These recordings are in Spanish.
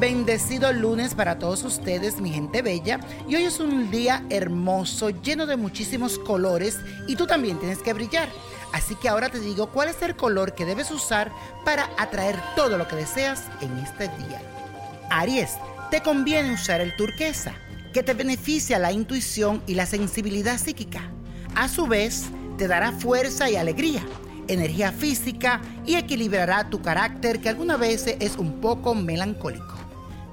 Bendecido lunes para todos ustedes, mi gente bella. Y hoy es un día hermoso, lleno de muchísimos colores y tú también tienes que brillar. Así que ahora te digo cuál es el color que debes usar para atraer todo lo que deseas en este día. Aries, te conviene usar el turquesa, que te beneficia la intuición y la sensibilidad psíquica. A su vez, te dará fuerza y alegría energía física y equilibrará tu carácter que algunas veces es un poco melancólico.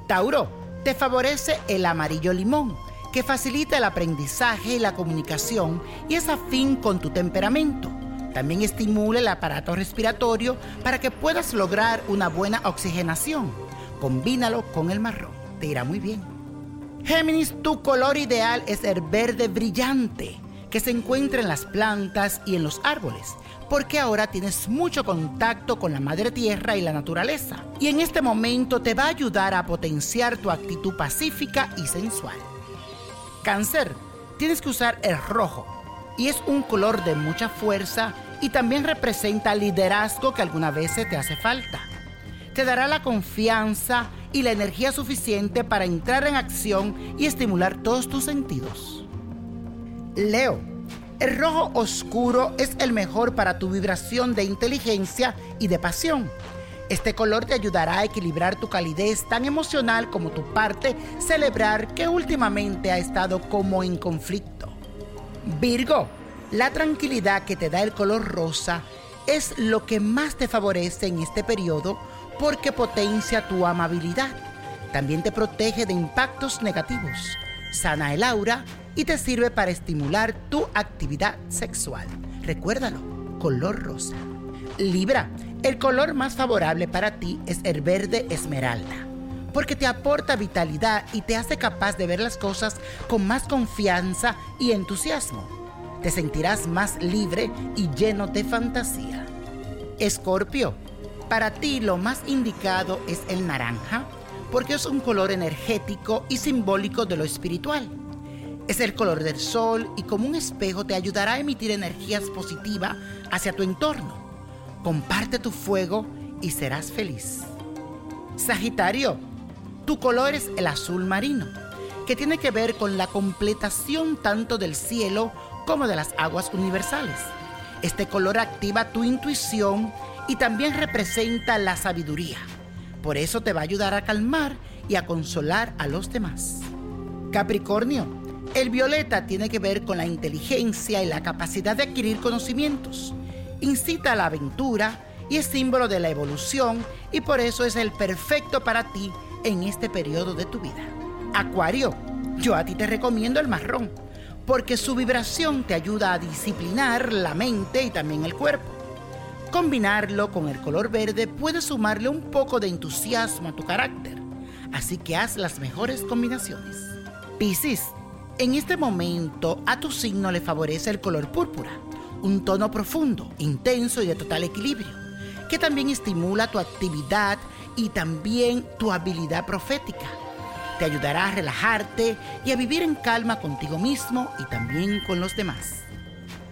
Tauro, te favorece el amarillo limón, que facilita el aprendizaje y la comunicación y es afín con tu temperamento. También estimula el aparato respiratorio para que puedas lograr una buena oxigenación. Combínalo con el marrón, te irá muy bien. Géminis, tu color ideal es el verde brillante, que se encuentra en las plantas y en los árboles porque ahora tienes mucho contacto con la madre tierra y la naturaleza. Y en este momento te va a ayudar a potenciar tu actitud pacífica y sensual. Cáncer, tienes que usar el rojo. Y es un color de mucha fuerza y también representa liderazgo que alguna veces te hace falta. Te dará la confianza y la energía suficiente para entrar en acción y estimular todos tus sentidos. Leo, el rojo oscuro es el mejor para tu vibración de inteligencia y de pasión. Este color te ayudará a equilibrar tu calidez tan emocional como tu parte celebrar que últimamente ha estado como en conflicto. Virgo, la tranquilidad que te da el color rosa es lo que más te favorece en este periodo porque potencia tu amabilidad. También te protege de impactos negativos, sana el aura y te sirve para estimular tu actividad sexual. Recuérdalo, color rosa. Libra, el color más favorable para ti es el verde esmeralda, porque te aporta vitalidad y te hace capaz de ver las cosas con más confianza y entusiasmo. Te sentirás más libre y lleno de fantasía. Escorpio, para ti lo más indicado es el naranja, porque es un color energético y simbólico de lo espiritual. Es el color del sol y como un espejo te ayudará a emitir energías positivas hacia tu entorno. Comparte tu fuego y serás feliz. Sagitario, tu color es el azul marino, que tiene que ver con la completación tanto del cielo como de las aguas universales. Este color activa tu intuición y también representa la sabiduría. Por eso te va a ayudar a calmar y a consolar a los demás. Capricornio, el violeta tiene que ver con la inteligencia y la capacidad de adquirir conocimientos. Incita a la aventura y es símbolo de la evolución y por eso es el perfecto para ti en este periodo de tu vida. Acuario, yo a ti te recomiendo el marrón porque su vibración te ayuda a disciplinar la mente y también el cuerpo. Combinarlo con el color verde puede sumarle un poco de entusiasmo a tu carácter, así que haz las mejores combinaciones. Piscis, en este momento a tu signo le favorece el color púrpura, un tono profundo, intenso y de total equilibrio, que también estimula tu actividad y también tu habilidad profética te ayudará a relajarte y a vivir en calma contigo mismo y también con los demás.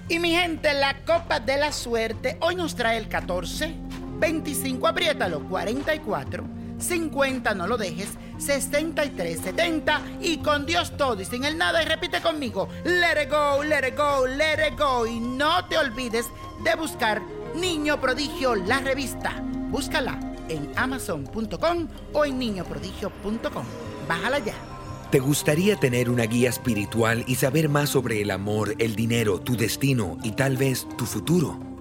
Y mi gente, la copa de la suerte hoy nos trae el 14, 25, apriétalo, 44, 50, no lo dejes, 63, 70 y con Dios todo y sin el nada y repite conmigo, let it go, let it go, let it go y no te olvides de buscar Niño Prodigio, la revista. Búscala en amazon.com o en niñoprodigio.com. Bájala ya. ¿Te gustaría tener una guía espiritual y saber más sobre el amor, el dinero, tu destino y tal vez tu futuro?